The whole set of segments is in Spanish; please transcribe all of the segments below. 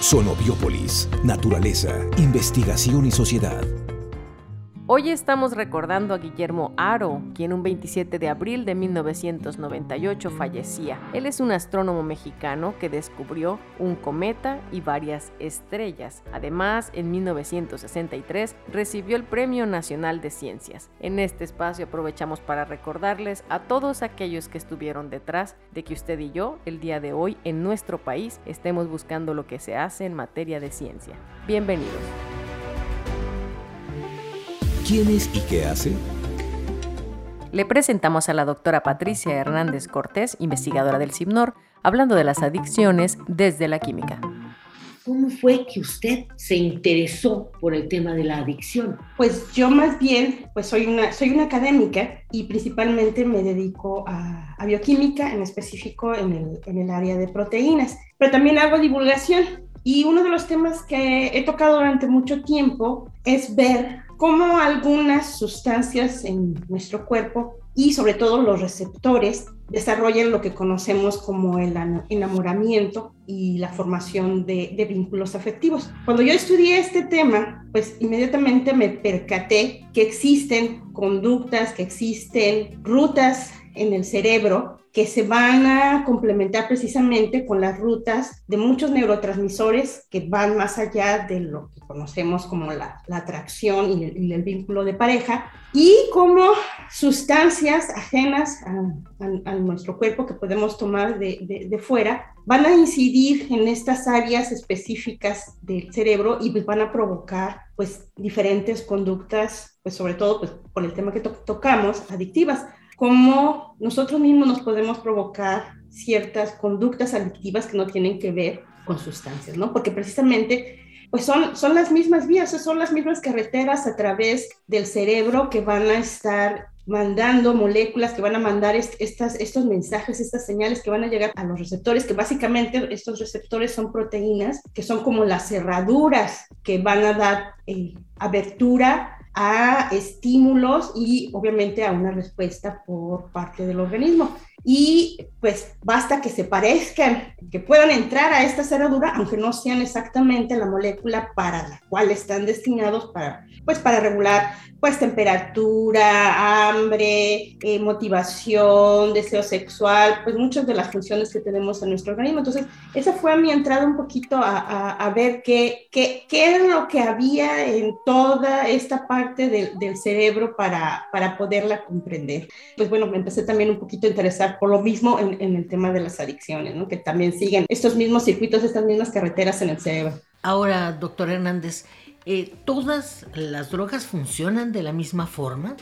Sonobiópolis, naturaleza, investigación y sociedad. Hoy estamos recordando a Guillermo Aro, quien un 27 de abril de 1998 fallecía. Él es un astrónomo mexicano que descubrió un cometa y varias estrellas. Además, en 1963 recibió el Premio Nacional de Ciencias. En este espacio aprovechamos para recordarles a todos aquellos que estuvieron detrás de que usted y yo, el día de hoy, en nuestro país, estemos buscando lo que se hace en materia de ciencia. Bienvenidos. ¿Quién es y qué hace? Le presentamos a la doctora Patricia Hernández Cortés, investigadora del CIMNOR, hablando de las adicciones desde la química. ¿Cómo fue que usted se interesó por el tema de la adicción? Pues yo más bien, pues soy una, soy una académica y principalmente me dedico a, a bioquímica, en específico en el, en el área de proteínas, pero también hago divulgación. Y uno de los temas que he tocado durante mucho tiempo es ver cómo algunas sustancias en nuestro cuerpo y sobre todo los receptores desarrollan lo que conocemos como el enamoramiento y la formación de, vínculos afectivos. Cuando yo estudié este tema, pues inmediatamente me percaté que existen conductas, que existen rutas en el cerebro que se van a complementar precisamente con las rutas de muchos neurotransmisores que van más allá de lo que conocemos como la, la atracción y el, vínculo de pareja, y como sustancias ajenas a, nuestro cuerpo que podemos tomar de, de, fuera van a incidir en estas áreas específicas del cerebro y van a provocar pues diferentes conductas, pues sobre todo pues por el tema que to tocamos, adictivas cómo nosotros mismos nos podemos provocar ciertas conductas adictivas que no tienen que ver con sustancias, ¿no? Porque precisamente pues son, son las mismas vías, son las mismas carreteras a través del cerebro que van a estar mandando moléculas que van a mandar estas, estos mensajes, estas señales que van a llegar a los receptores, que básicamente estos receptores son proteínas, que son como las cerraduras que van a dar eh, abertura a estímulos y obviamente a una respuesta por parte del organismo. Y pues basta que se parezcan, que puedan entrar a esta cerradura, aunque no sean exactamente la molécula para la cual están destinados para, pues para regular pues temperatura, hambre, eh, motivación, deseo sexual, pues muchas de las funciones que tenemos en nuestro organismo. Entonces, esa fue mi entrada un poquito a, a, a ver qué, qué, qué, es lo que había en toda esta parte de, del cerebro para, para poderla comprender. Pues bueno, me empecé también un poquito a interesar por lo mismo en, en el tema de las adicciones, ¿no? que también siguen estos mismos circuitos, estas mismas carreteras en el cerebro. Ahora, doctor Hernández, eh, ¿todas las drogas funcionan de la misma forma?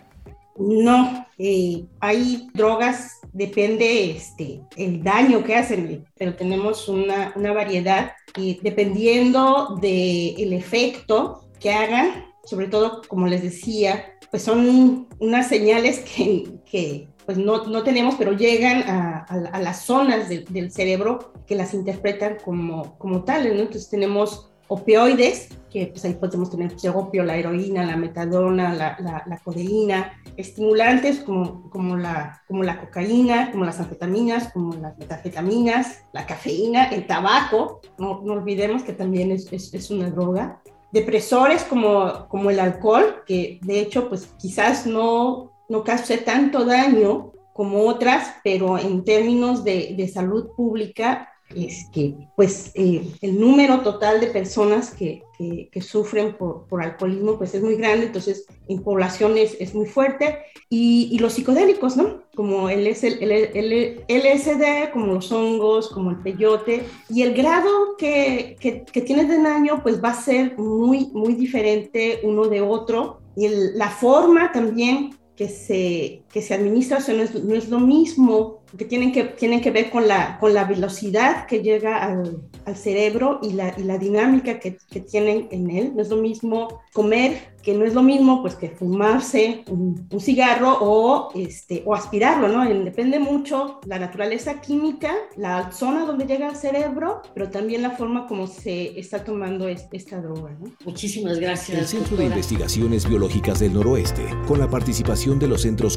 No, eh, hay drogas, depende este, el daño que hacen, pero tenemos una, una variedad y dependiendo del el efecto que hagan, sobre todo, como les decía, pues son unas señales que, que pues no, no, tenemos, pero llegan a, a, las zonas de, del cerebro que las interpretan como, como tales. Entonces tenemos opioides, que pues ahí podemos tener pues, el opio, la heroína, la metadona, la, la, la codeína, estimulantes como, como, la, como la cocaína, como las anfetaminas, como las metafetaminas, la cafeína, el tabaco, no, no olvidemos que también es, es, es, una droga, depresores como, como el alcohol, que de hecho pues quizás no, no cause tanto daño como otras, pero en términos de, de salud pública es que pues eh, el número total de personas que, que, sufren por, por, alcoholismo pues es muy grande, entonces en poblaciones es muy fuerte y, los psicodélicos, ¿no? Como el, LSD, como los hongos, como el peyote y el grado que, que, que de daño pues va a ser muy, muy diferente uno de otro y la forma también que se, que se administra, o sea, no es, no es lo mismo que tienen que, tienen que ver con la, con la velocidad que llega al, al cerebro y la, y la dinámica que, que, tienen en él. No es lo mismo comer, que no es lo mismo pues que fumarse un, un cigarro o, este, o aspirarlo, ¿no? Depende mucho la naturaleza química, la zona donde llega al cerebro, pero también la forma como se está tomando esta droga, ¿no? Muchísimas gracias. El Centro doctora. de Investigaciones Biológicas del Noroeste, con la participación de los centros